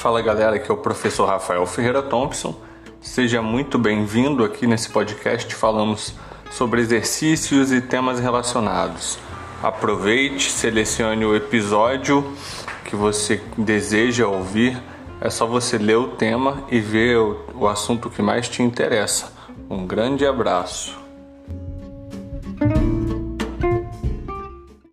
Fala galera, aqui é o professor Rafael Ferreira Thompson. Seja muito bem-vindo aqui nesse podcast. Falamos sobre exercícios e temas relacionados. Aproveite, selecione o episódio que você deseja ouvir. É só você ler o tema e ver o assunto que mais te interessa. Um grande abraço.